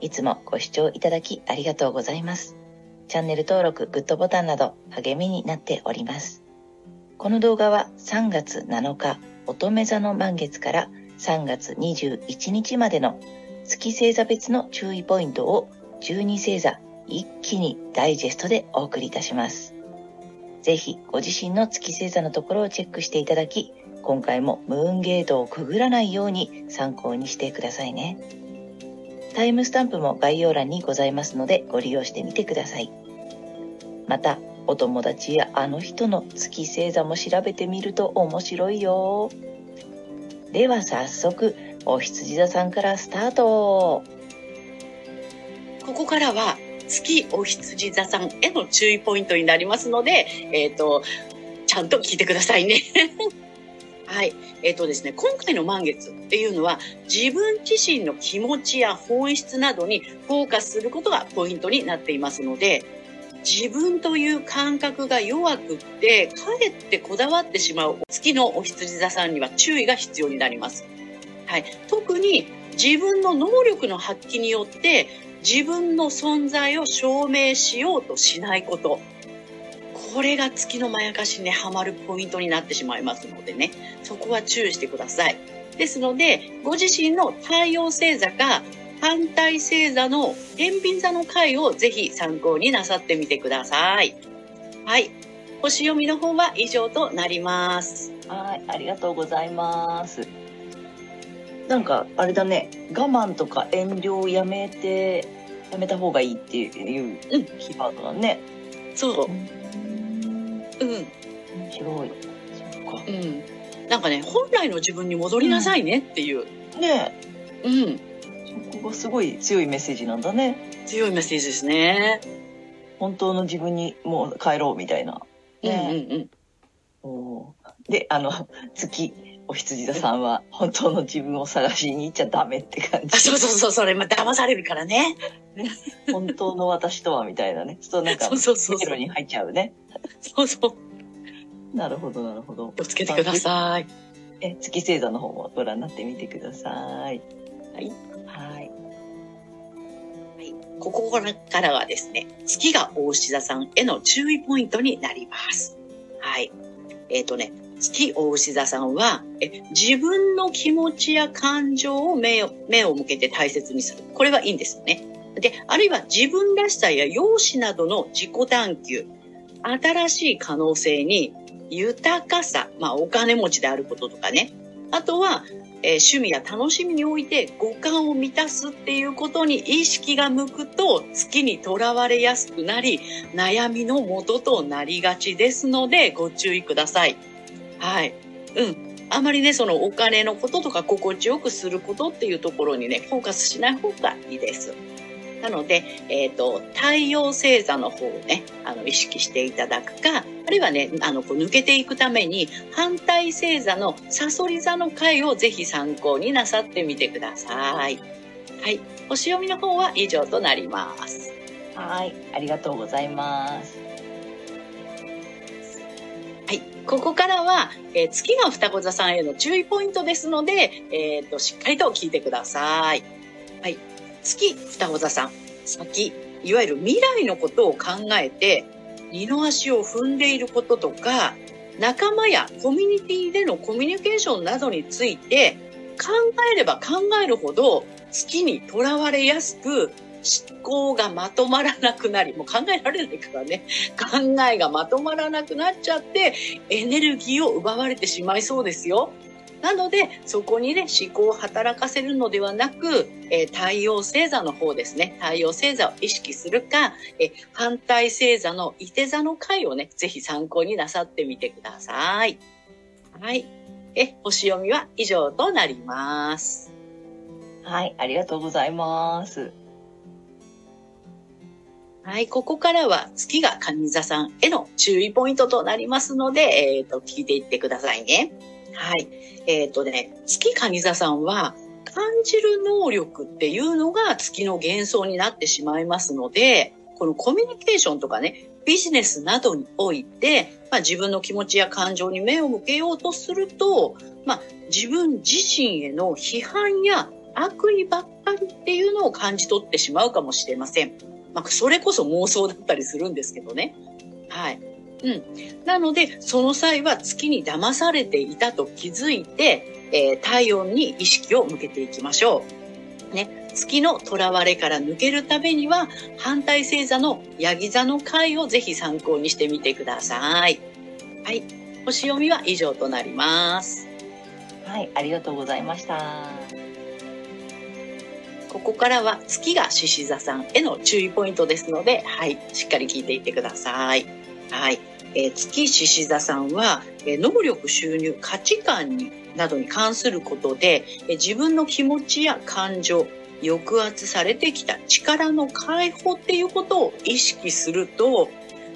いつもご視聴いただきありがとうございますチャンネル登録、グッドボタンなど励みになっておりますこの動画は3月7日乙女座の満月から3月21日までの月星座別の注意ポイントを12星座一気にダイジェストでお送りいたします。ぜひご自身の月星座のところをチェックしていただき、今回もムーンゲートをくぐらないように参考にしてくださいね。タイムスタンプも概要欄にございますのでご利用してみてください。また、お友達やあの人の月星座も調べてみると面白いよ。では早速、お羊座さんからスタート。ここからは月お羊座さんへの注意ポイントになりますので、えっ、ー、と、ちゃんと聞いてくださいね。はい。えっ、ー、とですね、今回の満月っていうのは、自分自身の気持ちや本質などにフォーカスすることがポイントになっていますので、自分という感覚が弱くって、かえってこだわってしまう月のお羊座さんには注意が必要になります。はい。特に自分の能力の発揮によって自分の存在を証明しようとしないこと。これが月のまやかしにはまるポイントになってしまいますのでね、そこは注意してください。ですので、ご自身の太陽星座か反対星座の天秤座の回をぜひ参考になさってみてください。はい。星読みの方は以上となります。はい、ありがとうございます。なんかあれだね我慢とか遠慮をやめてやめた方がいいっていうキーワードだね、うん、そううん。面白い。そっか。うんなんかね本来の自分に戻りなさいねっていう、うん、ねうん。そこがすごい強いメッセージなんだね。強いメッセージですね。本当の自分にもう帰ろうみたいな、ね、うんうんうん。おであの月お羊座さんは本当の自分を探しに行っちゃダメって感じ。そうそうそう、それ、まあ、騙されるからね。本当の私とはみたいなね。そうなんか、そうそうそう。迷路に入っちゃうね。そうそう。なるほど、なるほど。気をつけてください。え、月星座の方もご覧になってみてください。はい。はい。はい。ここからはですね、月が大志座さんへの注意ポイントになります。はい。えっ、ー、とね、月大牛座さんはえ自分の気持ちや感情を目を目を向けて大切にする。これはいいんですよね。で、あるいは自分らしさや容姿などの自己探求、新しい可能性に豊かさ、まあお金持ちであることとかね。あとは、えー、趣味や楽しみにおいて五感を満たすっていうことに意識が向くと月にとらわれやすくなり悩みの元となりがちですのでご注意ください。はい。うん。あまりね、そのお金のこととか心地よくすることっていうところにね、フォーカスしない方がいいです。なので、えっ、ー、と、太陽星座の方をね、あの、意識していただくか、あるいはね、あの、こう抜けていくために、反対星座のサソリ座の回をぜひ参考になさってみてください。はい。星読みの方は以上となります。はい。ありがとうございます。ここからは、えー、月が双子座さんへの注意ポイントですので、えっ、と、しっかりと聞いてください。はい。月双子座さん。先、いわゆる未来のことを考えて、二の足を踏んでいることとか、仲間やコミュニティでのコミュニケーションなどについて考えれば考えるほど月にとらわれやすく思考がまとまらなくなり、もう考えられないからね、考えがまとまらなくなっちゃって、エネルギーを奪われてしまいそうですよ。なので、そこにね、思考を働かせるのではなく、えー、太陽星座の方ですね。太陽星座を意識するか、えー、反対星座の伊手座の回をね、ぜひ参考になさってみてください。はい。え、星読みは以上となります。はい、ありがとうございます。はい、ここからは月が蟹座さんへの注意ポイントとなりますので、えっ、と、聞いていってくださいね。はい。えっ、とね、月蟹座さんは、感じる能力っていうのが月の幻想になってしまいますので、このコミュニケーションとかね、ビジネスなどにおいて、まあ、自分の気持ちや感情に目を向けようとすると、まあ、自分自身への批判や悪意ばっかりっていうのを感じ取ってしまうかもしれません。まあ、それこそ妄想だったりするんですけどね。はい。うん。なので、その際は月に騙されていたと気づいて、えー、体温に意識を向けていきましょう。ね。月の囚われから抜けるためには、反対星座のヤギ座の回をぜひ参考にしてみてください。はい。星読みは以上となります。はい、ありがとうございました。ここからは月が獅子座さんへの注意ポイントですので、はい、しっかり聞いていってください。はい。えー、月獅子座さんは、えー、能力、収入、価値観になどに関することで、えー、自分の気持ちや感情、抑圧されてきた力の解放っていうことを意識すると、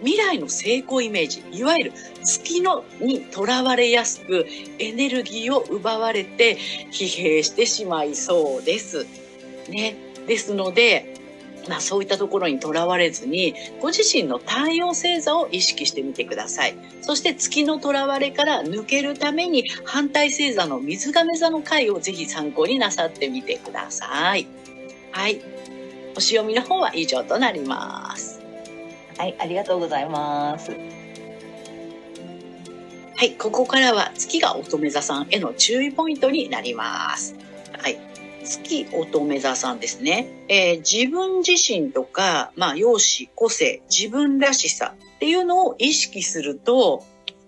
未来の成功イメージ、いわゆる月のにとらわれやすくエネルギーを奪われて疲弊してしまいそうです。ね。ですので、まあそういったところにとらわれずに、ご自身の太陽星座を意識してみてください。そして月のとらわれから抜けるために反対星座の水亀座の回をぜひ参考になさってみてください。はい。星読みの方は以上となります。はい、ありがとうございます。はい、ここからは月が乙女座さんへの注意ポイントになります。月乙女座さんですね。えー、自分自身とか、まあ、容姿、個性、自分らしさっていうのを意識すると、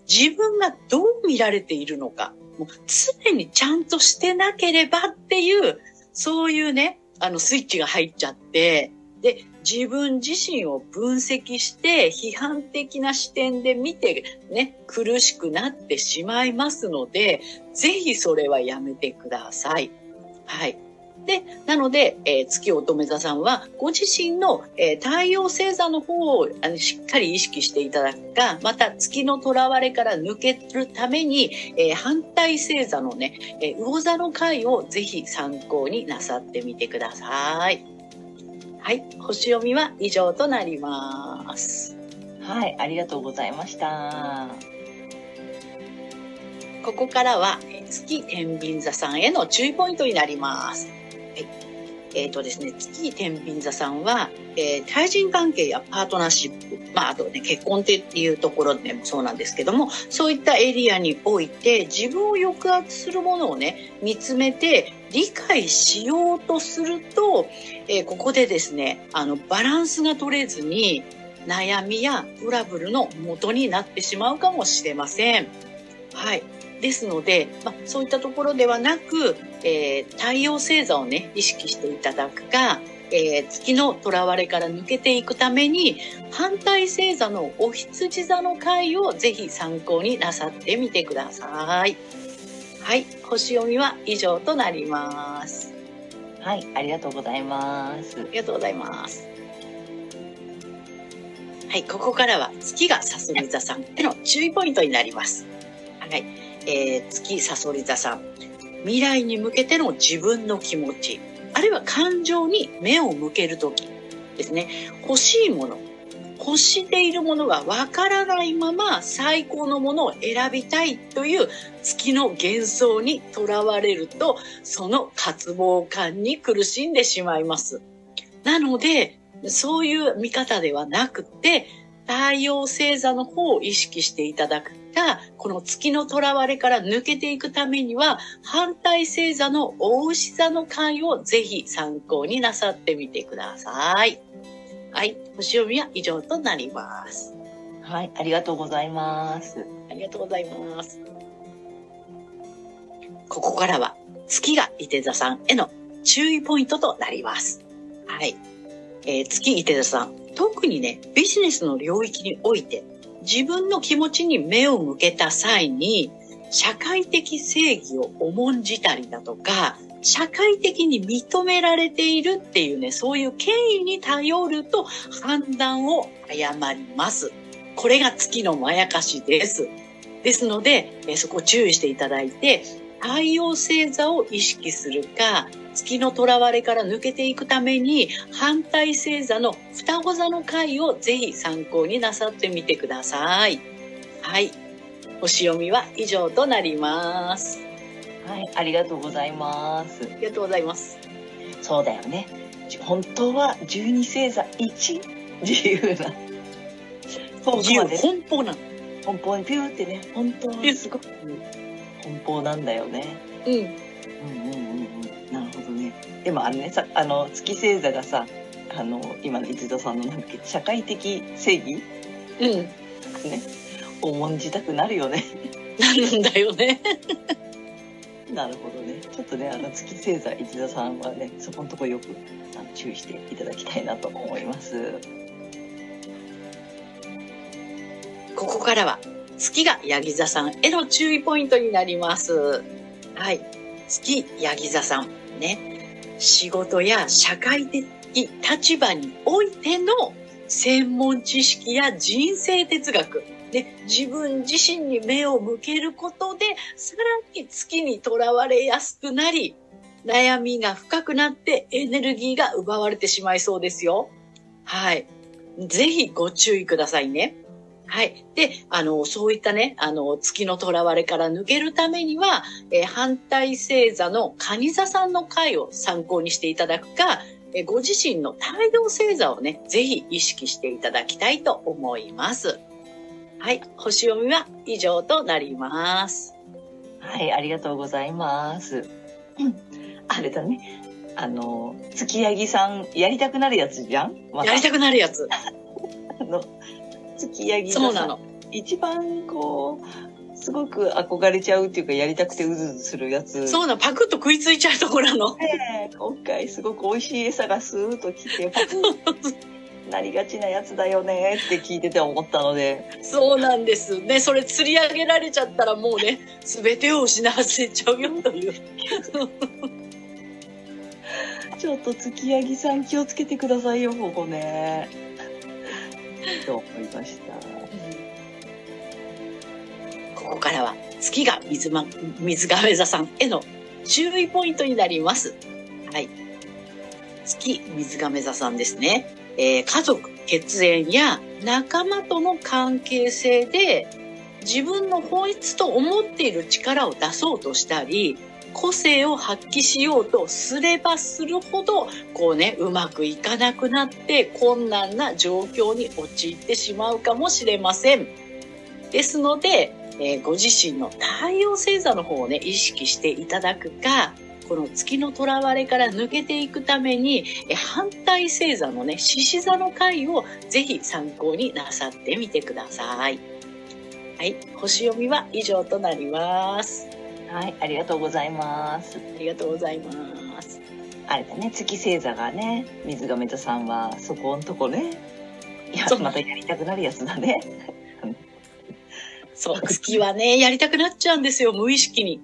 自分がどう見られているのか、もう常にちゃんとしてなければっていう、そういうね、あのスイッチが入っちゃって、で、自分自身を分析して批判的な視点で見てね、苦しくなってしまいますので、ぜひそれはやめてください。はい。で、なので、えー、月乙女座さんは、ご自身の、えー、太陽星座の方をあのしっかり意識していただくか、また月の囚われから抜けるために、えー、反対星座のね、え魚座の回をぜひ参考になさってみてください。はい、星読みは以上となります。はい、ありがとうございました。ここからは月天秤座さんへの注意ポイントになります。えっ、ー、とですね、月天秤座さんは、えー、対人関係やパートナーシップ、まあ、あとね、結婚っていうところでもそうなんですけども、そういったエリアにおいて、自分を抑圧するものをね、見つめて、理解しようとすると、えー、ここでですね、あの、バランスが取れずに、悩みやトラブルの元になってしまうかもしれません。はい。ですので、まあ、そういったところではなく、えー、太陽星座をね、意識していただくか、えー、月の囚われから抜けていくために、反対星座のお羊座の回をぜひ参考になさってみてください。はい、星読みは以上となります。はい、ありがとうございます。ありがとうございます。はい、ここからは月がさそり座さんへの注意ポイントになります。えー、月さそり座さん。未来に向けての自分の気持ち、あるいは感情に目を向けるときですね。欲しいもの、欲しているものがわからないまま最高のものを選びたいという月の幻想にとらわれると、その渇望感に苦しんでしまいます。なので、そういう見方ではなくて、太陽星座の方を意識していただくか、この月の囚われから抜けていくためには、反対星座の大牛座の回をぜひ参考になさってみてください。はい。星読みは以上となります。はい。ありがとうございます。ありがとうございます。ここからは月が伊手座さんへの注意ポイントとなります。はい。えー、月伊手座さん、特にね、ビジネスの領域において、自分の気持ちに目を向けた際に、社会的正義を重んじたりだとか、社会的に認められているっていうね、そういう権威に頼ると判断を誤ります。これが月のまやかしです。ですので、えそこ注意していただいて、太陽星座を意識するか、月の囚われから抜けていくために、反対星座の双子座の回をぜひ参考になさってみてください。はい。星読みは以上となります。はい、ありがとうございます。ありがとうございます。そうだよね。じ本当は十二星座一自由な。そう自由。奔放なの。奔放にピューってね、本当はすごく奔放なんだよね。うん。うんうんうんうん。なるほどね。でもあれね、さあの月星座がさ、あの今の伊田さんのなんだっけ社会的正義？うん。ね、重んじたくなるよね。なるんだよね。なるほどね。ちょっとね、あの月星座伊田さんはね、そこのとこよくあの注意していただきたいなと思います。ここからは月がヤギ座さんへの注意ポイントになります。はい。月ヤギ座さん。ね。仕事や社会的立場においての専門知識や人生哲学。で、自分自身に目を向けることで、さらに月にとらわれやすくなり、悩みが深くなってエネルギーが奪われてしまいそうですよ。はい。ぜひご注意くださいね。はい。で、あの、そういったね、あの、月の囚われから抜けるためには、えー反対星座の蟹座さんの回を参考にしていただくか、えーご自身の太陽星座をね、ぜひ意識していただきたいと思います。はい。星読みは以上となります。はい、ありがとうございます。うんあれだね。あの、月ヤギさん、やりたくなるやつじゃん、まやりたくなるやつ。あの、月ヤギがさ、そうなの。一番こう、すごく憧れちゃうっていうか、やりたくてうずうずするやつ。そうなの。パクッと食いついちゃうところなの。ね今回すごく美味しい餌がスーッと来て、パクッなりがちなやつだよねって聞いてて思ったので、そうなんです。ね、それ釣り上げられちゃったらもうね、すべてを失わせちゃうよという。ちょっと月ヤギさん気をつけてくださいよ、ここね。と思いました。ここからは月が水,、ま、水亀座さんへの注意ポイントになります。はい。月水亀座さんですね。えー家族、血縁や仲間との関係性で自分の本質と思っている力を出そうとしたり、個性を発揮しようとすればするほど、こうね、うまくいかなくなって困難な状況に陥ってしまうかもしれません。ですので、えーご自身の太陽星座の方をね、意識していただくか、この月の囚われから抜けていくために、え反対星座のね、獅子座の回をぜひ参考になさってみてください。はい。星読みは以上となります。はい、ありがとうございます。ありがとうございます。あれだね、月星座がね、水亀座さんはそこんとこね。いやまたやりたくなるやつだね。そう、月はね、やりたくなっちゃうんですよ、無意識に。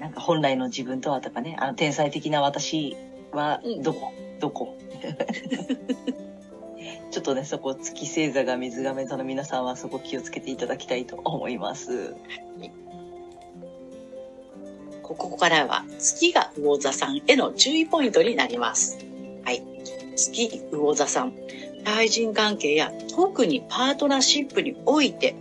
なんか本来の自分とはとかね、あの天才的な私はうんどこ、どこ？ちょっとね、そこ月星座が水亀座の皆さんはそこ気をつけていただきたいと思います。ここからは月が魚座さんへの注意ポイントになります。はい。月魚座さん。対人関係や特にパートナーシップにおいて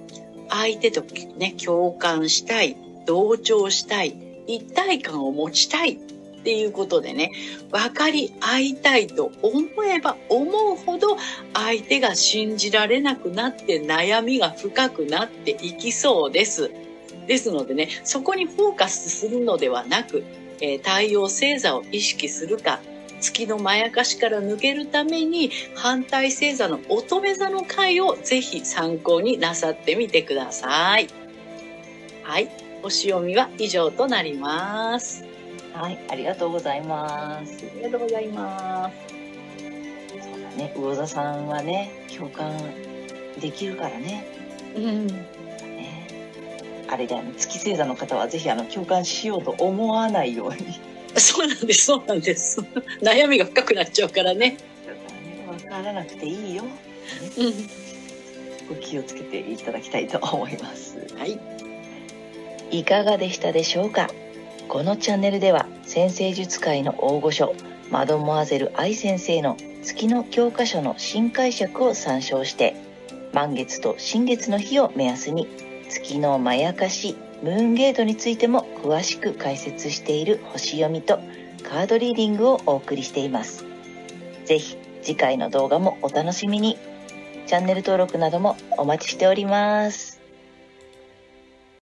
相手とね、共感したい、同調したい、一体感を持ちたいっていうことでね、分かり合いたいと思えば思うほど相手が信じられなくなって悩みが深くなっていきそうです。ですのでね、そこにフォーカスするのではなく、えー太陽星座を意識するか、月のまやかしから抜けるために反対星座の乙女座の回をぜひ参考になさってみてください。はい。星読みは以上となります。はい、ありがとうございます。ありがとうございます。そうだね、魚座さんはね、共感できるからね。うん。ねあれだよね、月星座の方はぜひあの共感しようと思わないように。そうなんです、そうなんです。悩みが深くなっちゃうからね。わからなくていいよ。うん。ご気をつけていただきたいと思います。はい。いかがでしたでしょうか？このチャンネルでは先生術界の大御所マドモアゼル愛先生の月の教科書の新解釈を参照して満月と新月の日を目安に月のまやかしムーンゲートについても詳しく解説している星読みとカードリーディングをお送りしています。ぜひ次回の動画もお楽しみに。チャンネル登録などもお待ちしております。